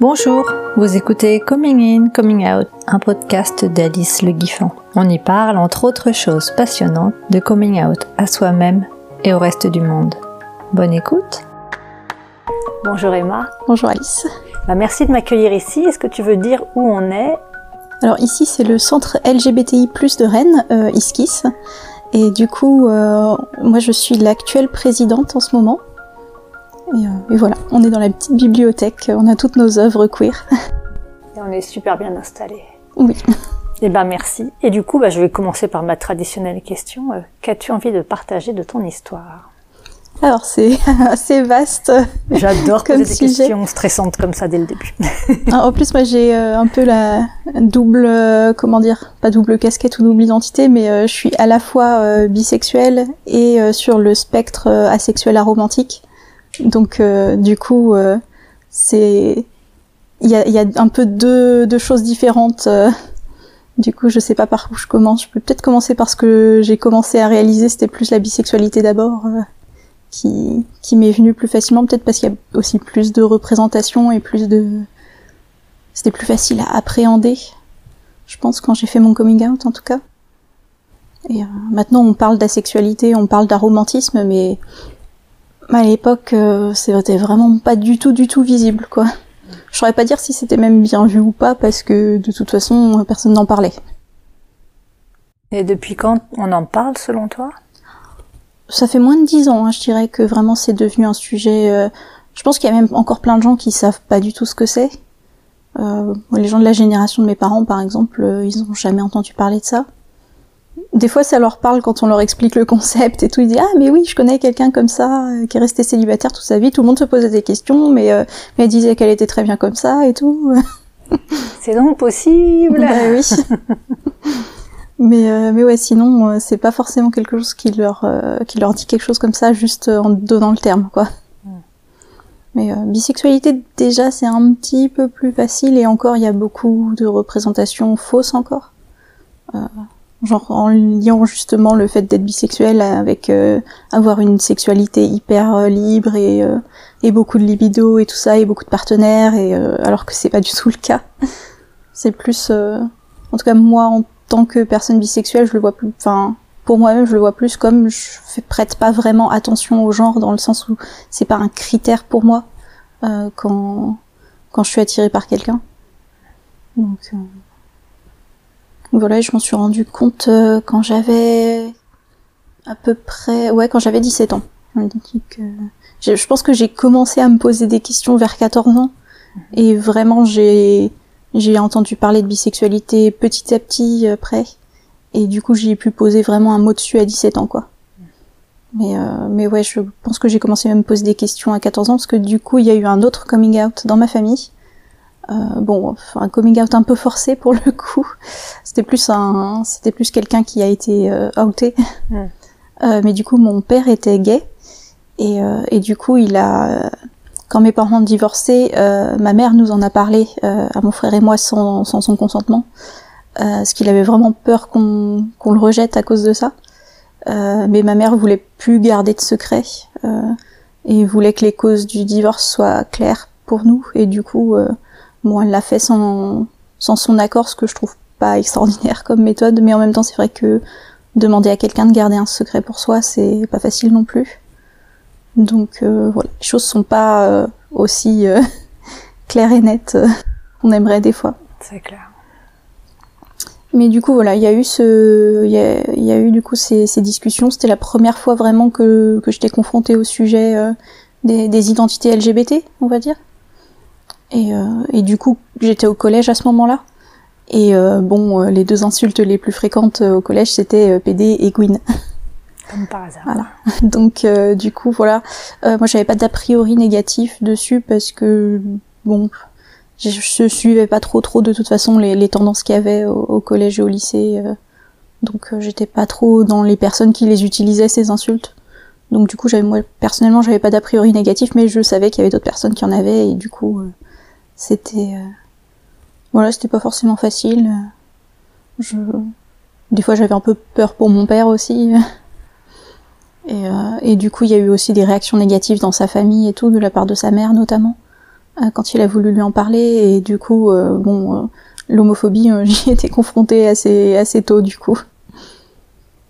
Bonjour, vous écoutez Coming In, Coming Out, un podcast d'Alice Le Guiffant. On y parle, entre autres choses passionnantes, de coming out à soi-même et au reste du monde. Bonne écoute Bonjour Emma. Bonjour Alice. Bah, merci de m'accueillir ici. Est-ce que tu veux dire où on est Alors ici c'est le centre LGBTI de Rennes, euh, ISKIS. Et du coup, euh, moi je suis l'actuelle présidente en ce moment. Euh, et, voilà, on est dans la petite bibliothèque, on a toutes nos œuvres queer. Et on est super bien installés. Oui. Eh ben merci. Et du coup, bah, je vais commencer par ma traditionnelle question. Qu'as-tu envie de partager de ton histoire? Alors c'est assez vaste. J'adore poser des questions stressantes comme ça dès le début. Ah, en plus, moi j'ai euh, un peu la double, comment dire, pas double casquette ou double identité, mais je suis à la fois bisexuelle et sur le spectre asexuel aromantique. Donc euh, du coup, euh, c'est il y a, y a, un peu deux, deux choses différentes. Euh. du coup, je sais pas par où je commence. Je peux peut-être commencer par ce que j'ai commencé à réaliser. C'était plus la bisexualité d'abord, qui, qui m'est venue plus facilement. Peut-être parce qu'il y a aussi plus de représentation et plus de. C'était plus facile à appréhender. Je pense quand j'ai fait mon coming out, en tout cas. Et maintenant, on parle d'asexualité, on parle d'aromantisme, mais à l'époque, euh, c'était vraiment pas du tout, du tout visible, quoi. Je saurais pas dire si c'était même bien vu ou pas, parce que de toute façon, personne n'en parlait. Et depuis quand on en parle, selon toi? Ça fait moins de dix ans, hein, je dirais que vraiment c'est devenu un sujet. Euh, je pense qu'il y a même encore plein de gens qui savent pas du tout ce que c'est. Euh, les gens de la génération de mes parents, par exemple, euh, ils ont jamais entendu parler de ça des fois, ça leur parle quand on leur explique le concept et tout. Ils disent ah mais oui, je connais quelqu'un comme ça qui est resté célibataire toute sa vie. Tout le monde se posait des questions, mais mais elle disait qu'elle était très bien comme ça et tout. C'est donc possible. bah, oui. mais euh, mais ouais, sinon c'est pas forcément quelque chose qui leur qui leur dit quelque chose comme ça juste en donnant le terme quoi. Hmm. Mais bisexualité déjà c'est un petit peu plus facile et encore il y a beaucoup de représentations fausses encore genre en liant justement le fait d'être bisexuel avec euh, avoir une sexualité hyper euh, libre et, euh, et beaucoup de libido et tout ça et beaucoup de partenaires et alors que c'est pas du tout le cas c'est plus en tout cas moi en tant que personne bisexuelle je le vois plus enfin pour moi-même je le vois plus comme je prête pas vraiment attention au genre dans le sens où c'est pas un critère pour moi quand quand je suis attirée par quelqu'un donc voilà, je m'en suis rendu compte euh, quand j'avais à peu près, ouais, quand j'avais 17 ans. Je pense que j'ai commencé à me poser des questions vers 14 ans et vraiment j'ai j'ai entendu parler de bisexualité petit à petit après et du coup j'ai pu poser vraiment un mot dessus à 17 ans quoi. Mais euh, mais ouais, je pense que j'ai commencé à me poser des questions à 14 ans parce que du coup il y a eu un autre coming out dans ma famille euh, bon, un coming out un peu forcé pour le coup. C'était plus un, c'était plus quelqu'un qui a été euh, outé. Euh, mais du coup, mon père était gay et, et du coup, il a, quand mes parents ont divorcé, ma mère nous en a parlé à mon frère et moi sans, sans son consentement, parce qu'il avait vraiment peur qu'on qu'on le rejette à cause de ça. mais ma mère voulait plus garder de secret et voulait que les causes du divorce soient claires pour nous et du coup Bon, elle l'a fait sans, sans son accord, ce que je trouve pas extraordinaire comme méthode, mais en même temps, c'est vrai que demander à quelqu'un de garder un secret pour soi, c'est pas facile non plus. Donc euh, voilà, les choses sont pas euh, aussi euh, claires et nettes qu'on aimerait des fois. C'est clair. Mais du coup voilà, il y a eu ce, il y a, y a, eu du coup ces, ces discussions. C'était la première fois vraiment que, que j'étais confrontée au sujet des, des identités LGBT, on va dire. Et, euh, et du coup, j'étais au collège à ce moment-là. Et euh, bon, euh, les deux insultes les plus fréquentes au collège, c'était PD et Gwyn. Voilà. Donc du coup, voilà. moi, j'avais pas d'a priori négatif dessus parce que bon, je, je, suivais pas trop trop de toute façon les, tendances qu'il y avait au, collège et au lycée. donc j'étais pas trop dans les personnes qui les utilisaient ces insultes. Donc du coup, j'avais moi personnellement, j'avais pas d'a priori négatif, mais je savais qu'il y avait d'autres personnes qui en avaient et du coup c'était euh, voilà c'était pas forcément facile je des fois j'avais un peu peur pour mon père aussi. Et, euh, et du coup, il y a eu aussi des réactions négatives dans sa famille et tout, de la part de sa mère notamment, euh, quand il a voulu lui en parler. Et du coup, euh, bon, l'homophobie, j'y étais confrontée assez assez tôt du coup.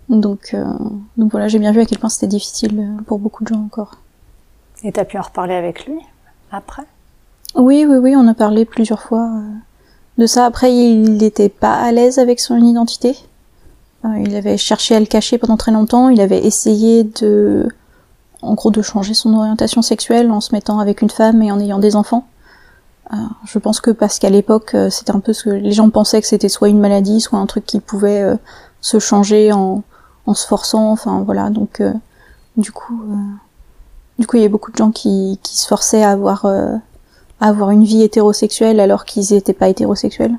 Donc, donc voilà, j'ai bien vu à quel point c'était difficile pour beaucoup de gens encore. Et t'as pu en reparler avec lui après? Oui, oui, oui, on a parlé plusieurs fois de ça. Après, il n'était pas à l'aise avec son identité. Euh, il avait cherché à le cacher pendant très longtemps. Il avait essayé de, en gros, de changer son orientation sexuelle en se mettant avec une femme et en ayant des enfants. Euh, je pense que parce qu'à l'époque, euh, c'était un peu ce que les gens pensaient que c'était soit une maladie, soit un truc qui pouvait se changer en, en se forçant. Enfin voilà, donc du coup, du coup, il y a beaucoup de gens qui, qui se forçaient à avoir, à avoir une vie hétérosexuelle alors qu'ils n'étaient pas hétérosexuels.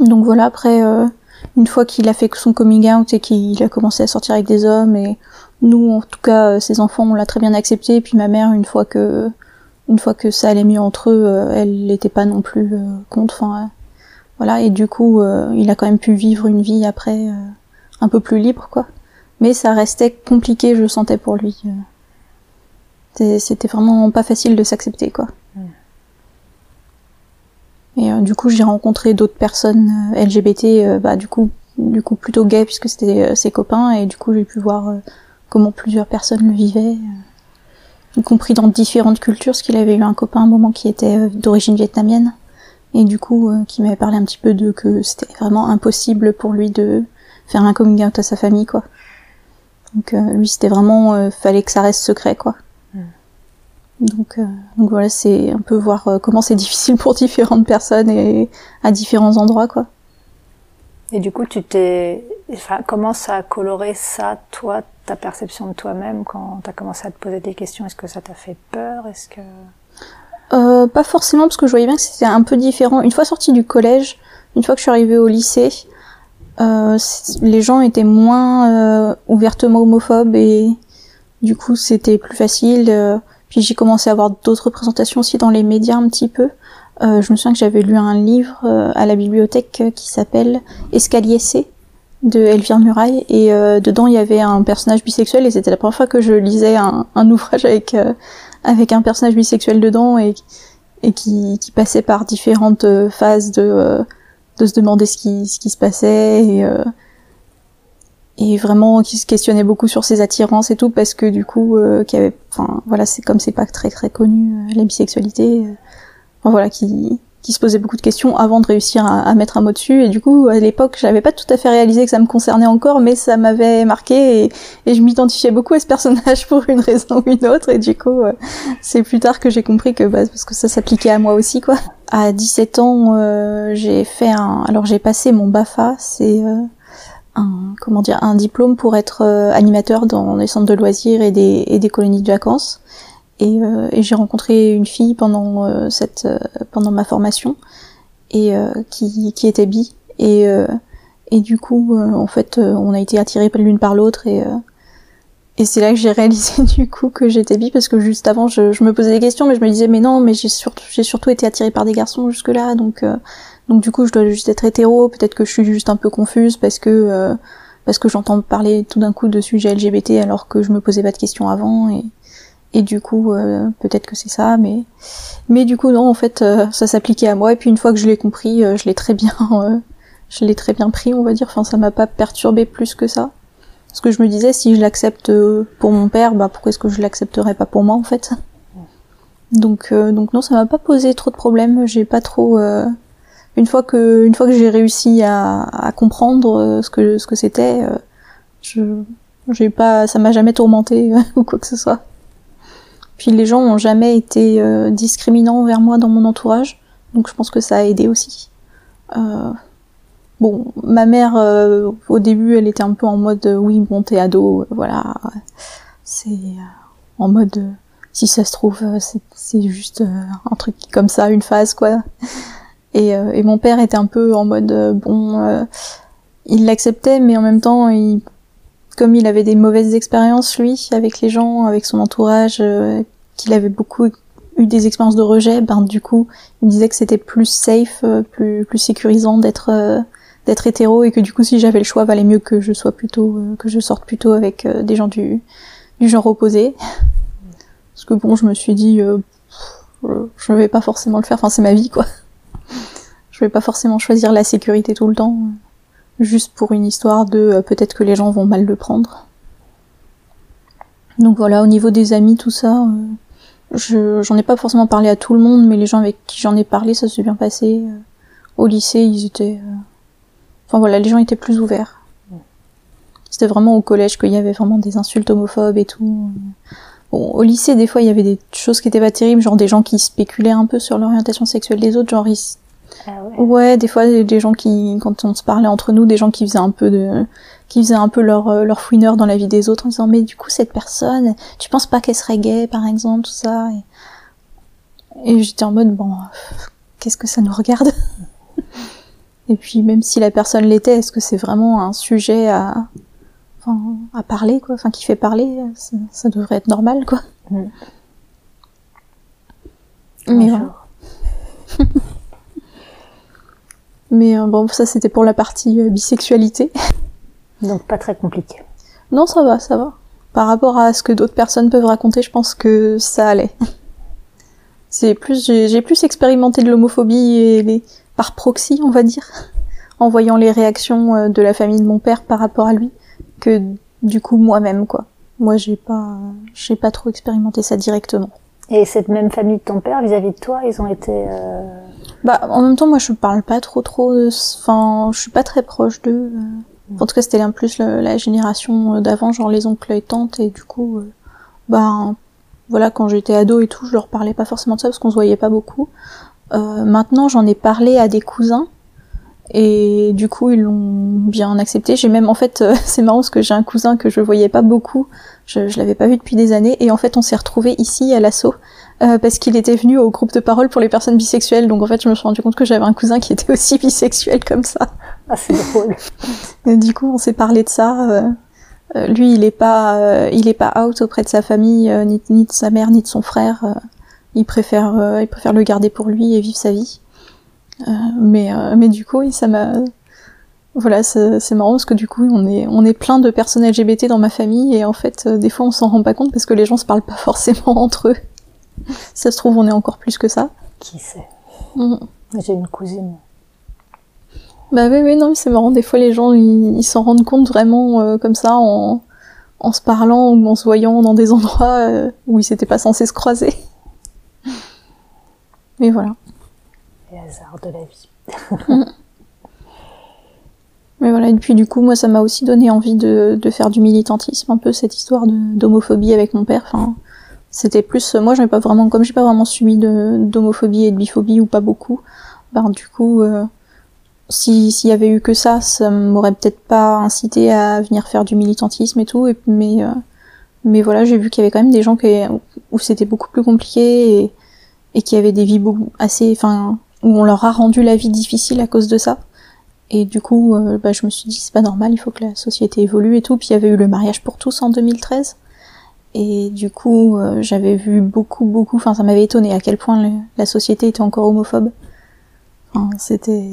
Donc voilà, après, une fois qu'il a fait son coming out et qu'il a commencé à sortir avec des hommes et nous en tout cas euh, ses enfants on l'a très bien accepté. Et puis ma mère une fois que une fois que ça allait mieux entre eux euh, elle n'était pas non plus euh, contre. Enfin voilà. Et du coup il a quand même pu vivre une vie après un peu plus libre quoi. Mais ça restait compliqué je sentais pour lui c'était vraiment pas facile de s'accepter quoi. Mm. Et euh, du coup, j'ai rencontré d'autres personnes euh, LGBT, euh, bah, du coup, du coup plutôt gay puisque c'était ses copains, et du coup, j'ai pu voir comment plusieurs personnes le vivaient, y compris dans différentes cultures, parce qu'il avait eu un copain à un moment qui était d'origine vietnamienne, et du coup, qui m'avait parlé un petit peu de que c'était vraiment impossible pour lui de faire un coming out à sa famille, quoi. Donc lui, c'était vraiment, fallait que ça reste secret, quoi. Donc, euh, donc voilà, c'est un peu voir euh, comment c'est difficile pour différentes personnes et à différents endroits, quoi. Et du coup, tu t'es, enfin, comment ça a coloré ça, toi, ta perception de toi-même quand tu as commencé à te poser des questions? Est-ce que ça t'a fait peur? Est-ce que euh, Pas forcément, parce que je voyais bien que c'était un peu différent. Une fois sortie du collège, une fois que je suis arrivée au lycée, euh, les gens étaient moins euh, ouvertement homophobes et du coup, c'était plus facile. Euh, puis j'ai commencé à avoir d'autres représentations aussi dans les médias un petit peu. Euh, je me souviens que j'avais lu un livre euh, à la bibliothèque euh, qui s'appelle Escalier C de Elvire Muraille et dedans il y avait un personnage bisexuel et c'était la première fois que je lisais un, un ouvrage avec avec un personnage bisexuel dedans et et qui, qui passait par différentes phases de de se demander ce qui ce qui se passait et et vraiment qui se questionnait beaucoup sur ses attirances et tout parce que du coup euh, qui avait enfin voilà c'est comme c'est pas très très connu euh, euh, voilà qui qui se posait beaucoup de questions avant de réussir à, mettre un mot dessus. Et du coup à l'époque j'avais pas tout à fait réalisé que ça me concernait encore mais ça m'avait marqué et, et je m'identifiais beaucoup à ce personnage pour une raison ou une autre. Et du coup euh, c'est plus tard que j'ai compris que bah, parce que ça s'appliquait à moi aussi quoi. À 17 ans j'ai fait un alors j'ai passé mon Bafa c'est un comment dire un diplôme pour être euh, animateur dans des centres de loisirs et des, et des colonies de vacances. Et, euh, et j'ai rencontré une fille pendant euh, cette pendant ma formation et qui, qui était bi et et du coup en fait on a été attirés l'une par l'autre et et c'est là que j'ai réalisé du coup que j'étais bi parce que juste avant je, je, me posais des questions mais je me disais mais non mais j'ai surtout j'ai surtout été attirée par des garçons jusque là donc donc du coup, je dois juste être hétéro. Peut-être que je suis juste un peu confuse parce que euh, parce que j'entends parler tout d'un coup de sujets LGBT alors que je me posais pas de questions avant. Et et du coup euh, peut-être que c'est ça mais mais du coup non en fait euh, ça s'appliquait à moi. Et puis une fois que je l'ai compris je l'ai très bien je l'ai très bien pris on va dire. Enfin ça m'a pas perturbé plus que ça. Parce que je me disais si je l'accepte pour mon père bah pourquoi est-ce que je l'accepterais pas pour moi en fait? Donc donc non ça m'a pas posé trop de problèmes. J'ai pas trop une fois que une fois que j'ai réussi à, à, comprendre euh, ce que ce que c'était euh, je j'ai pas ça m'a jamais tourmenté ou quoi que ce soit. Puis les gens ont jamais été euh, discriminants envers moi dans mon entourage donc je pense que ça a aidé aussi. Euh, bon ma mère au début elle était un peu en mode oui bon t'es ado voilà. C'est en mode si ça se trouve c'est juste un truc comme ça une phase quoi et, euh, et, mon père était un peu en mode euh, bon, euh, il l'acceptait, mais en même temps, il, comme il avait des mauvaises expériences lui avec les gens, avec son entourage, qu'il avait beaucoup eu des expériences de rejet, ben du coup, il me disait que c'était plus safe, plus plus sécurisant d'être d'être hétéro et que du coup, si j'avais le choix, valait mieux que je sois plutôt que je sorte plutôt avec des gens du du genre opposé. Parce que bon, je me suis dit, je vais pas forcément le faire. Enfin, c'est ma vie, quoi. Je vais pas forcément choisir la sécurité tout le temps, juste pour une histoire de peut-être que les gens vont mal le prendre. Donc voilà, au niveau des amis, tout ça, euh, je j'en ai pas forcément parlé à tout le monde, mais les gens avec qui j'en ai parlé, ça s'est bien passé. Euh, au lycée, ils étaient, euh, enfin voilà, les gens étaient plus ouverts. C'était vraiment au collège qu'il y avait vraiment des insultes homophobes et tout. Au lycée, des fois, il y avait des choses qui étaient pas terribles, genre des gens qui spéculaient un peu sur l'orientation sexuelle des autres, genre ils ah ouais. ouais. des fois des gens qui, quand on se parlait entre nous, des gens qui faisaient un peu de, qui faisaient un peu leur, euh, leur fouineur dans la vie des autres en disant mais du coup cette personne, tu penses pas qu'elle serait gay par exemple, tout ça? Et, et j'étais en mode bon, qu'est-ce que ça nous regarde? Et puis même si la personne l'était, est-ce que c'est vraiment un sujet à, enfin, à parler quoi, enfin qui fait parler, ça, ça devrait être normal quoi. Mm. Mais voilà. Mais euh, bon, ça c'était pour la partie euh, bisexualité. Donc pas très compliqué. Non, ça va, ça va. Par rapport à ce que d'autres personnes peuvent raconter, je pense que ça allait. C'est plus, j'ai plus expérimenté de l'homophobie et les, par proxy, on va dire, en voyant les réactions euh, de la famille de mon père par rapport à lui, que du coup moi-même, quoi. Moi, j'ai pas, j'ai pas trop expérimenté ça directement. Et cette même famille de ton père, vis-à-vis de toi, ils ont été. Euh... Bah, en même temps, moi, je parle pas trop, trop. De... Enfin, je suis pas très proche d'eux. Euh. En tout cas, c'était un plus la, génération d'avant, genre les oncles et tantes, et du coup, euh, bah, voilà, quand j'étais ado et tout, je leur parlais pas forcément de ça parce qu'on se voyait pas beaucoup. Euh, maintenant, j'en ai parlé à des cousins et du coup, ils l'ont bien accepté. J'ai même, en fait, euh, c'est marrant parce que j'ai un cousin que je voyais pas beaucoup. Je, je l'avais pas vu depuis des années. Et en fait, on s'est retrouvés ici à l'assaut. Euh, parce qu'il était venu au groupe de parole pour les personnes bisexuelles. Donc en fait, je me suis rendu compte que j'avais un cousin qui était aussi bisexuel comme ça. Ah, c'est drôle. Et du coup, on s'est parlé de ça. Euh, euh lui, il est pas, il est pas out auprès de sa famille, ni, ni, de sa mère, ni de son frère. il préfère, il préfère le garder pour lui et vivre sa vie. Euh, mais, euh, mais du coup, oui, ça m'a. Voilà, c'est marrant parce que du coup, on est, on est plein de personnes LGBT dans ma famille et en fait, euh, des fois, on s'en rend pas compte parce que les gens se parlent pas forcément entre eux. ça se trouve, on est encore plus que ça. Qui sait? Mm. J'ai une cousine. Bah oui, oui, non, c'est marrant. Des fois, les gens, ils s'en rendent compte vraiment comme ça en, en se parlant ou en se voyant dans des endroits où ils s'étaient pas censés se croiser. Mais voilà hasard de la vie. Mais voilà, et puis du coup, moi, ça m'a aussi donné envie de, faire du militantisme, un peu cette histoire d'homophobie avec mon père. Enfin, c'était plus, moi, j'avais pas vraiment, comme j'ai pas vraiment subi d'homophobie et de biphobie ou pas beaucoup, ben du coup, euh, s'il y avait eu que ça, ça m'aurait peut-être pas incité à venir faire du militantisme et tout. Mais, euh, mais voilà, j'ai vu qu'il y avait quand même des gens qui, où c'était beaucoup plus compliqué et, et qui avaient des vies assez, enfin, où on leur a rendu la vie difficile à cause de ça. Et du coup, euh, bah, je me suis dit, c'est pas normal, il faut que la société évolue et tout. Puis il y avait eu le mariage pour tous en 2013. Et du coup, euh, j'avais vu beaucoup, beaucoup, enfin ça m'avait étonné à quel point la société était encore homophobe. Enfin, c'était...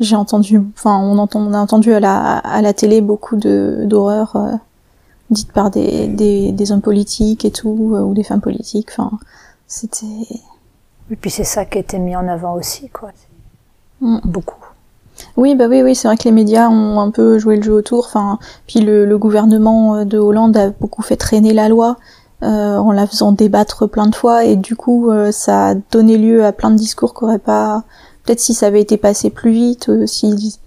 J'ai entendu, enfin on, entend, on a entendu à la, à la télé beaucoup d'horreurs euh, dites par des, des, des, hommes politiques et tout, ou des femmes politiques. Enfin, c'était et puis c'est ça qui a été mis en avant aussi, quoi. Mm. Beaucoup. Oui, bah oui, oui, c'est vrai que les médias ont un peu joué le jeu autour. Enfin, puis le, le gouvernement euh, de Hollande a beaucoup fait traîner la loi euh, en la faisant débattre plein de fois, et du coup, euh, ça a donné lieu à plein de discours qu'aurait pas. Peut-être si ça avait été passé plus vite, euh, si,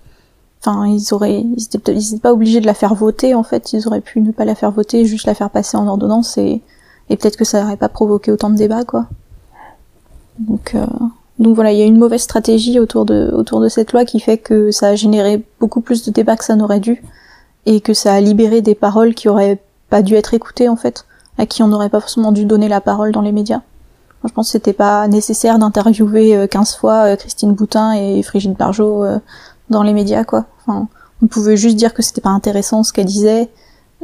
enfin, ils auraient, ils étaient, ils étaient pas obligés de la faire voter en fait. Ils auraient pu ne pas la faire voter, juste la faire passer en ordonnance, et, et peut-être que ça n'aurait pas provoqué autant de débats, quoi. Donc, euh, donc voilà, il y a une mauvaise stratégie autour de, autour de cette loi qui fait que ça a généré beaucoup plus de débats que ça n'aurait dû et que ça a libéré des paroles qui auraient pas dû être écoutées en fait, à qui on n'aurait pas forcément dû donner la parole dans les médias. je pense que c'était pas nécessaire d'interviewer 15 euh, fois euh, Christine Boutin et Frigide Barjot dans les médias quoi. Enfin, on pouvait juste dire que c'était pas intéressant ce qu'elle disait,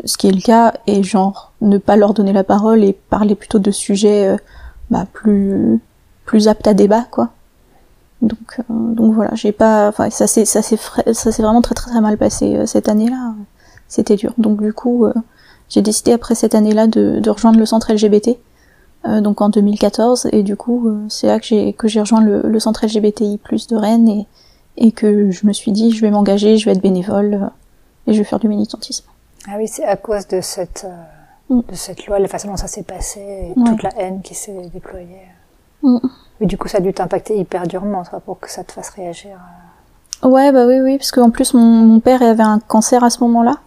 ce qui est le cas, et genre ne pas leur donner la parole et parler plutôt de sujets bah, plus plus apte à débat quoi. Donc donc voilà, j'ai pas enfin ça s'est ça s'est ça s'est vraiment très très très mal passé cette année-là. C'était dur. Donc du coup j'ai décidé après cette année-là de, de rejoindre le centre LGBT. donc en 2014 et du coup c'est là que j'ai que j'ai rejoint le, le centre LGBTI+ de Rennes et et que je me suis dit je vais m'engager, je vais être bénévole et je vais faire du militantisme. Ah oui, c'est à cause de cette, euh, mm. de cette loi, la façon dont ça s'est passé, et toute la haine qui s'est déployée. Mais du coup, ça a dû t'impacter hyper durement, toi, pour que ça te fasse réagir. Euh. Ouais, bah oui, oui, parce qu'en plus, mon, père avait un cancer à ce moment-là.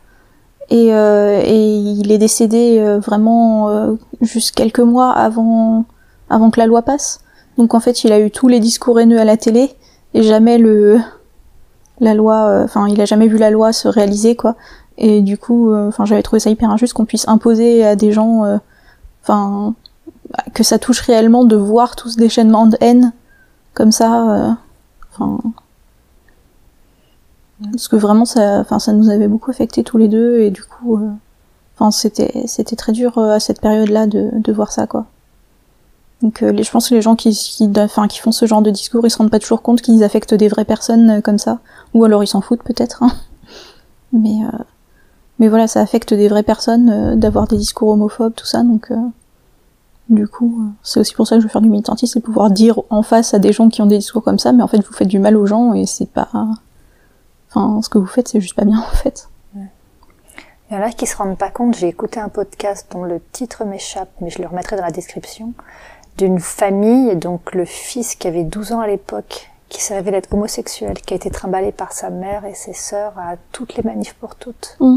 Et, euh, il est décédé euh, vraiment juste quelques mois avant, avant que la loi passe. Donc en fait, il a eu tous les discours haineux à la télé et jamais le la loi, enfin, il a jamais vu la loi se réaliser, quoi. Et du coup, enfin, j'avais trouvé ça hyper injuste qu'on puisse imposer à des gens, enfin, que ça touche réellement de voir tout ce déchaînement de haine comme ça. Euh, parce que vraiment, ça, enfin, ça nous avait beaucoup affecté tous les deux et du coup, enfin, c'était, c'était très dur à cette période-là de, de voir ça, quoi. Donc, les, je pense que les gens qui, qui, enfin, qui font ce genre de discours, ils se rendent pas toujours compte qu'ils affectent des vraies personnes comme ça, ou alors ils s'en foutent peut-être. Hein. Mais mais voilà, ça affecte des vraies personnes euh, d'avoir des discours homophobes, tout ça, donc euh, du coup, euh, c'est aussi pour ça que je veux faire du militantisme, c'est pouvoir dire en face à des gens qui ont des discours comme ça, mais en fait vous faites du mal aux gens et c'est pas, enfin ce que vous faites c'est juste pas bien en fait. Il y en a qui se rendent pas compte, j'ai écouté un podcast dont le titre m'échappe, mais je le remettrai dans la description, d'une famille, donc le fils qui avait 12 ans à l'époque, qui s'est révélé être homosexuel, qui a été trimballé par sa mère et ses sœurs à toutes les manifs pour toutes. Mm.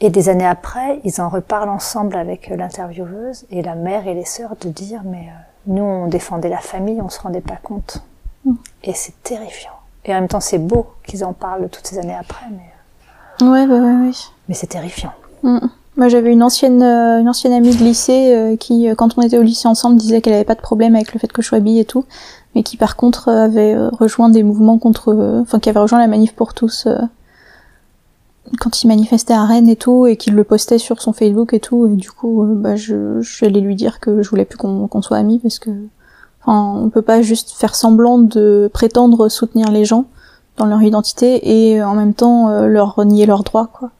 Et des années après, ils en reparlent ensemble avec euh, l'intervieweuse et la mère et les sœurs de dire mais euh, nous on défendait la famille, on se rendait pas compte. Mm. Et c'est terrifiant. Et en même temps c'est beau qu'ils en parlent toutes ces années après, mais euh, ouais bah ouais oui. Mais c'est terrifiant. Mm. Moi j'avais une ancienne une ancienne amie de lycée qui quand on était au lycée ensemble disait qu'elle avait pas de problème avec le fait que je sois bi et tout, mais qui par contre avait rejoint des mouvements contre, enfin qui avait rejoint la manif pour tous quand il manifestait à Rennes et tout, et qu'il le postait sur son Facebook et tout, et du coup, euh, bah, je, suis allée lui dire que je voulais plus qu'on soit amis parce que, enfin, on peut pas juste faire semblant de prétendre soutenir les gens dans leur identité et en même temps euh, leur renier leurs droits, quoi.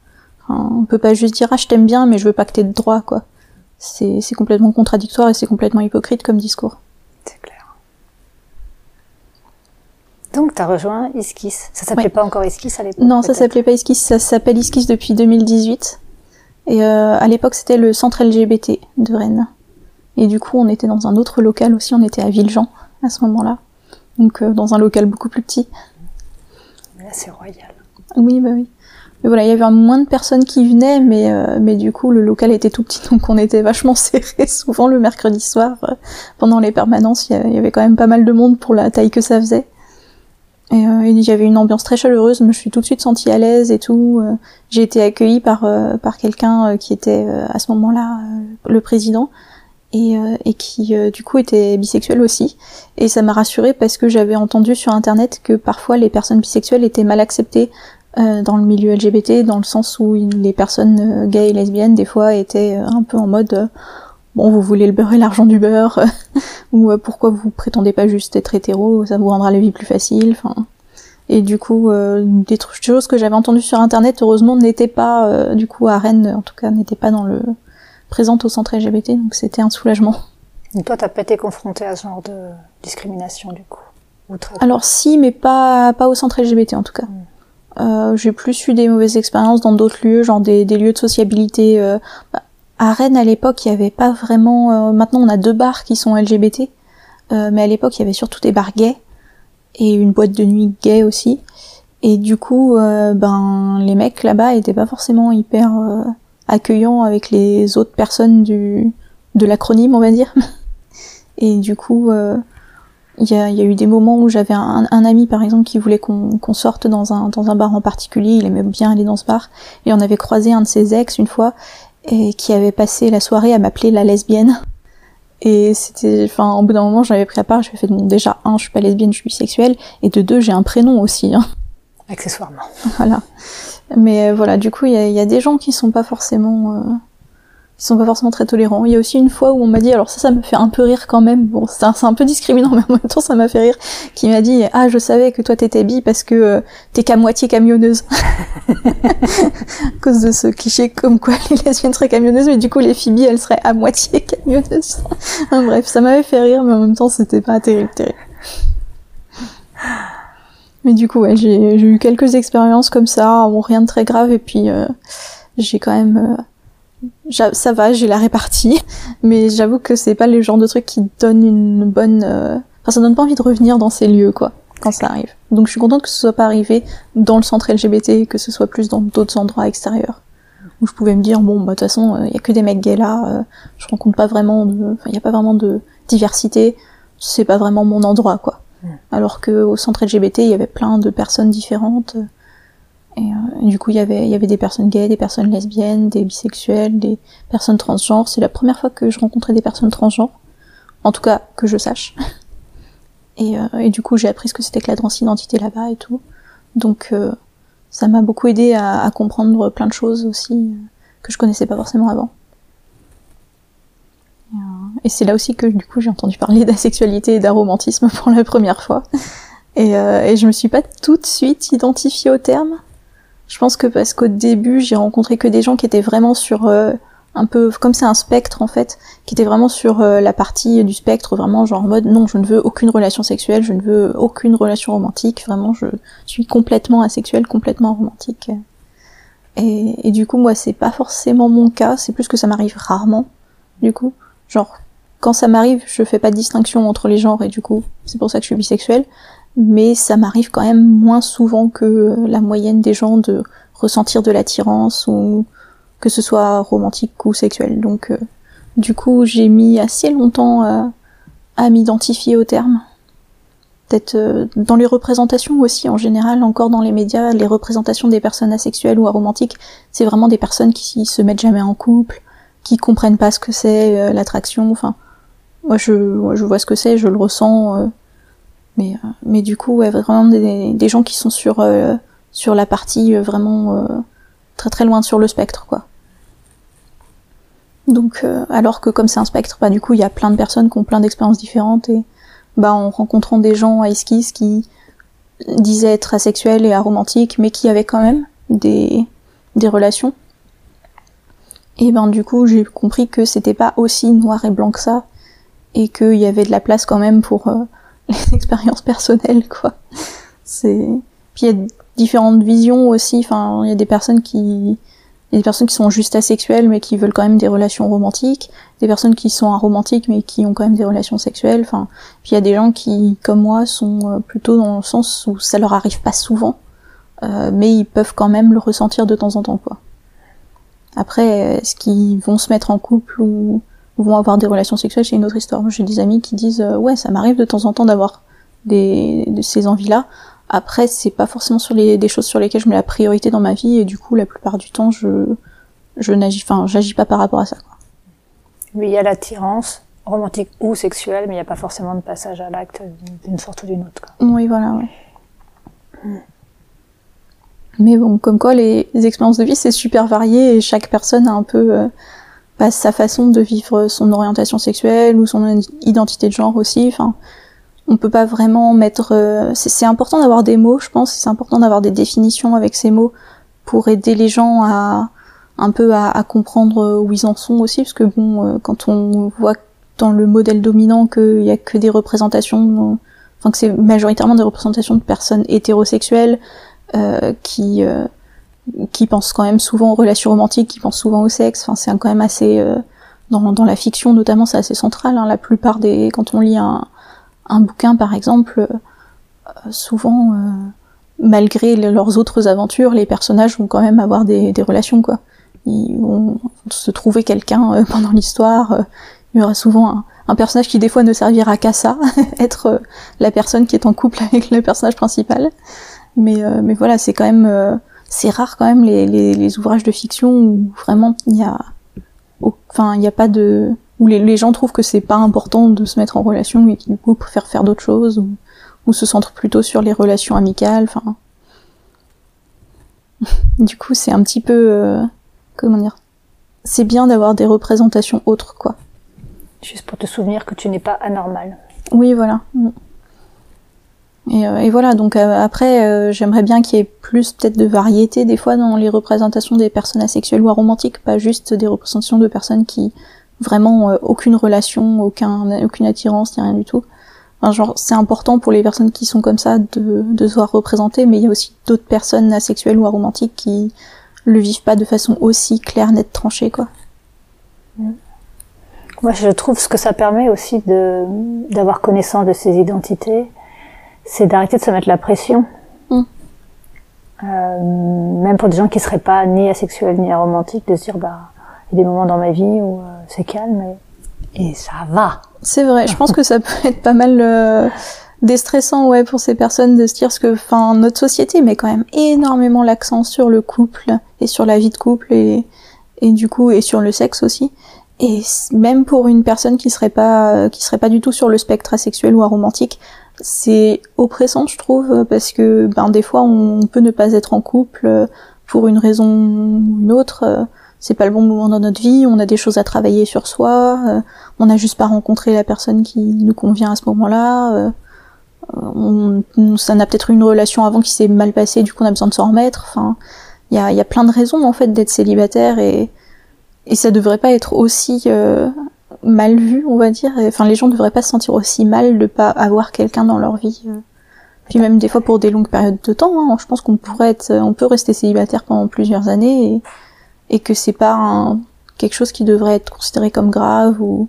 Enfin, on peut pas juste dire ah je t'aime bien mais je veux pas que t'aies de droits, quoi. C'est complètement contradictoire et c'est complètement hypocrite comme discours. C'est clair. Donc, tu as rejoint Iskis. Ça s'appelait pas encore Iskis à l'époque Non, ça s'appelait pas Iskis, ça s'appelle Iskis depuis 2018. Et euh, à l'époque, c'était le centre LGBT de Rennes. Et du coup, on était dans un autre local aussi, on était à Villejean à ce moment-là. Donc, euh, dans un local beaucoup plus petit. Là, c'est royal. Oui, bah oui. Mais voilà, il y avait moins de personnes qui venaient, mais, euh, mais du coup, le local était tout petit, donc on était vachement serré souvent le mercredi soir. Euh, pendant les permanences, il y avait quand même pas mal de monde pour la taille que ça faisait. Et euh, il y avait une ambiance très chaleureuse, je me suis tout de suite sentie à l'aise et tout. Euh. J'ai été accueillie par euh, par quelqu'un qui était à ce moment-là le président et, et qui du coup était bisexuel aussi. Et ça m'a rassurée parce que j'avais entendu sur internet que parfois les personnes bisexuelles étaient mal acceptées dans le milieu LGBT, dans le sens où les personnes gays et lesbiennes des fois étaient un peu en mode bon, vous voulez le beurre et l'argent du beurre, ou euh, pourquoi vous prétendez pas juste être hétéro, ça vous rendra la vie plus facile, enfin. Et du coup, euh, des choses que j'avais entendues sur internet, heureusement, n'étaient pas, euh, du coup, à Rennes, en tout cas, n'étaient pas dans le présente au centre LGBT, donc c'était un soulagement. Et toi, t'as pas été confrontée à ce genre de discrimination, du coup Alors si, mais pas pas au centre LGBT en tout cas. Hmm. Euh, j'ai plus eu des mauvaises expériences dans d'autres lieux, genre des, des lieux de sociabilité. Euh, bah, à Rennes, à l'époque, il n'y avait pas vraiment... Euh, maintenant, on a deux bars qui sont LGBT, euh, mais à l'époque, il y avait surtout des bars gays et une boîte de nuit gay aussi. Et du coup, euh, ben, les mecs là-bas étaient pas forcément hyper accueillants avec les autres personnes du de l'acronyme, on va dire. Et du coup, il y a, eu des moments où j'avais un, un, ami, par exemple, qui voulait qu'on sorte dans un, dans un bar en particulier. Il aimait bien aller dans ce bar. Et on avait croisé un de ses ex une fois et qui avait passé la soirée à m'appeler la lesbienne. Et c'était, enfin, au bout d'un moment, j'avais pris à part, j'ai fait, bon, déjà, un, je suis pas lesbienne, je suis sexuelle, et de deux, j'ai un prénom aussi. Hein. Accessoirement. Voilà. Mais euh, voilà, du coup, il y y a, des gens qui sont pas forcément, ils sont pas forcément très tolérants. Il y a aussi une fois où on m'a dit, alors ça, ça me fait un peu rire quand même. Bon, c'est un, un, peu discriminant, mais en même temps, ça m'a fait rire. Qui m'a dit, ah, je savais que toi t'étais bi parce que euh, t'es qu'à moitié camionneuse. à cause de ce cliché comme quoi les lesbiennes seraient camionneuses, mais du coup les filles elles seraient à moitié camionneuses. bref, ça m'avait fait rire, mais en même temps, c'était pas terrible, terrible. Mais du coup, ouais, j'ai eu quelques expériences comme ça, bon, rien de très grave, et puis euh, j'ai quand même euh, ça va, j'ai la répartie, mais j'avoue que c'est pas le genre de truc qui donne une bonne, euh, enfin ça donne pas envie de revenir dans ces lieux quoi, quand ça arrive. Donc je suis contente que ce soit pas arrivé dans le centre LGBT, que ce soit plus dans d'autres endroits extérieurs où je pouvais me dire bon bah de toute façon il euh, y a que des mecs gays là, euh, je rencontre pas vraiment, enfin il y a pas vraiment de diversité, c'est pas vraiment mon endroit quoi. Alors que au centre LGBT il y avait plein de personnes différentes. Et, euh, du coup, il y avait, des personnes gays, des personnes lesbiennes, des bisexuels, des personnes transgenres. C'est la première fois que je rencontrais des personnes transgenres. En tout cas, que je sache. Et, euh, et du coup, j'ai appris ce que c'était que la transidentité là-bas et tout. Donc, euh, ça m'a beaucoup aidé à, à, comprendre plein de choses aussi que je connaissais pas forcément avant. Et c'est là aussi que du coup j'ai entendu parler d'asexualité et d'aromantisme pour la première fois. Et, euh, et je me suis pas tout de suite identifiée au terme. Je pense que parce qu'au début, j'ai rencontré que des gens qui étaient vraiment sur euh, un peu comme c'est un spectre en fait, qui étaient vraiment sur euh, la partie du spectre, vraiment genre en mode non, je ne veux aucune relation sexuelle, je ne veux aucune relation romantique, vraiment je suis complètement asexuelle, complètement romantique. Et, et du coup, moi, c'est pas forcément mon cas, c'est plus que ça m'arrive rarement. Du coup, genre quand ça m'arrive, je fais pas de distinction entre les genres et du coup, c'est pour ça que je suis bisexuelle mais ça m'arrive quand même moins souvent que la moyenne des gens de ressentir de l'attirance ou que ce soit romantique ou sexuel. Donc euh, du coup j'ai mis assez longtemps à, m'identifier au terme. Peut-être euh, dans les représentations aussi en général, encore dans les médias, les représentations des personnes asexuelles ou aromantiques, c'est vraiment des personnes qui se mettent jamais en couple, qui comprennent pas ce que c'est euh, l'attraction. Enfin, moi, je vois ce que c'est, je le ressens mais, euh, mais du coup, ouais, vraiment des, gens qui sont sur, euh, la partie euh, vraiment très très loin sur le spectre, quoi. Donc, alors que comme c'est un spectre, bah du coup, il y a plein de personnes qui ont plein d'expériences différentes et bah en rencontrant des gens à Esquisse qui disaient être asexuels et aromantiques, mais qui avaient quand même des, des relations. Et ben du coup, j'ai compris que c'était pas aussi noir et blanc que ça, et qu'il y avait de la place quand même pour les expériences personnelles, quoi. C'est. Puis il y a différentes visions aussi. Enfin, il y a des personnes qui, y a des personnes qui sont juste asexuelles mais qui veulent quand même des relations romantiques, des personnes qui sont aromantiques mais qui ont quand même des relations sexuelles. Enfin, puis il y a des gens qui, comme moi, sont euh, plutôt dans le sens où ça leur arrive pas souvent, euh, mais ils peuvent quand même le ressentir de temps en temps, quoi. Après, est-ce qu'ils vont se mettre en couple ou vont avoir des relations sexuelles, c'est une autre histoire. Moi, j'ai des amis qui disent euh, ouais, ça m'arrive de temps en temps d'avoir des de ces envies-là. Après, c'est pas forcément sur les des choses sur lesquelles je mets la priorité dans ma vie et du coup, la plupart du temps, je je n'agis, enfin, j'agis pas par rapport à ça. Quoi. Oui, il y a l'attirance romantique ou sexuelle, mais il n'y a pas forcément de passage à l'acte d'une sorte ou d'une autre. Quoi. Oui, voilà, ouais. Mais bon, comme quoi, les, les expériences de vie, c'est super varié et chaque personne a un peu euh, sa façon de vivre son orientation sexuelle ou son identité de genre aussi. Enfin, on peut pas vraiment mettre. Euh, c'est important d'avoir des mots, je pense. C'est important d'avoir des définitions avec ces mots pour aider les gens à un peu à, comprendre où ils en sont aussi, parce que bon, euh, quand on voit dans le modèle dominant qu'il y a que des représentations, enfin que c'est majoritairement des représentations de personnes hétérosexuelles euh, qui qui pensent quand même souvent aux relations romantiques, qui pensent souvent au sexe. Enfin, c'est quand même assez euh, dans, la fiction notamment, c'est assez central. Hein. La plupart des quand on lit un, un bouquin par exemple, euh, souvent euh, malgré leurs autres aventures, les personnages vont quand même avoir des, des relations quoi. Ils vont se trouver quelqu'un pendant l'histoire. il y aura souvent un, un, personnage qui des fois ne servira qu'à ça, être la personne qui est en couple avec le personnage principal. Mais mais voilà, c'est quand même c'est rare quand même les, les, les, ouvrages de fiction où vraiment il y a, enfin il n'y a pas de, où les, les, gens trouvent que c'est pas important de se mettre en relation et qui du coup préfèrent faire d'autres choses ou, ou se centrent plutôt sur les relations amicales. Enfin, du coup c'est un petit peu, euh, comment dire, c'est bien d'avoir des représentations autres, quoi. Juste pour te souvenir que tu n'es pas anormal. Oui, voilà. Et, euh, et, voilà, donc euh, après, euh, j'aimerais bien qu'il y ait plus peut-être de variété des fois dans les représentations des personnes asexuelles ou aromantiques, pas juste des représentations de personnes qui vraiment aucune relation, aucun, aucune attirance, rien du tout. Enfin, genre, c'est important pour les personnes qui sont comme ça de, de se voir représenter, mais il y a aussi d'autres personnes asexuelles ou aromantiques qui le vivent pas de façon aussi claire, nette, tranchée, quoi. Moi, je trouve ce que ça permet aussi de d'avoir connaissance de ces identités, c'est d'arrêter de se mettre la pression. Mm. Euh, même pour des gens qui seraient pas ni asexuels ni aromantiques, de se dire bah il y a des moments dans ma vie où euh, c'est calme et, et, ça va. C'est vrai. Je pense que ça peut être pas mal euh, déstressant ouais pour ces personnes de se dire ce que enfin notre société met quand même énormément l'accent sur le couple et sur la vie de couple et et du coup et sur le sexe aussi. Et même pour une personne qui serait pas qui serait pas du tout sur le spectre asexuel ou aromantique, c'est oppressant, je trouve, parce que ben des fois on peut ne pas être en couple pour une raison ou une autre. C'est pas le bon moment dans notre vie, on a des choses à travailler sur soi, on n'a juste pas rencontré la personne qui nous convient à ce moment-là. Ça n'a peut-être une relation avant qui s'est mal passée, du coup on a besoin de s'en remettre. Enfin, il y a, plein de raisons en fait d'être célibataire et et ça devrait pas être aussi euh, mal vu, on va dire. Enfin, les gens devraient pas se sentir aussi mal de pas avoir quelqu'un dans leur vie. Euh. Puis même des fois pour des longues périodes de temps, hein, je pense qu'on pourrait être, on peut rester célibataire pendant plusieurs années et, et que c'est pas un, quelque chose qui devrait être considéré comme grave ou,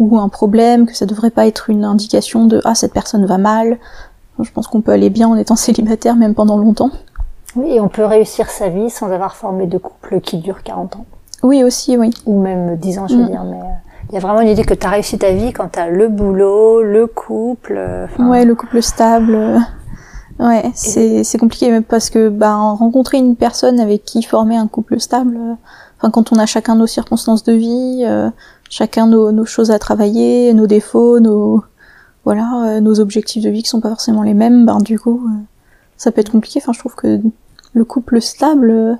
ou un problème, que ça devrait pas être une indication de ah cette personne va mal. Je pense qu'on peut aller bien en étant célibataire même pendant longtemps. Oui, et on peut réussir sa vie sans avoir formé de couple qui dure 40 ans. Oui, aussi, oui. Ou même 10 ans, je veux mm. dire, mais il y a vraiment une idée que tu as réussi ta vie quand tu as le boulot, le couple. Euh, ouais, le couple stable. Ouais, c'est c'est compliqué même parce que bah rencontrer une personne avec qui former un couple stable, euh, enfin quand on a chacun nos circonstances de vie, euh, chacun nos, nos choses à travailler, nos défauts, nos voilà, nos objectifs de vie qui sont pas forcément les mêmes, ben du coup ça peut être compliqué. Enfin, je trouve que le couple stable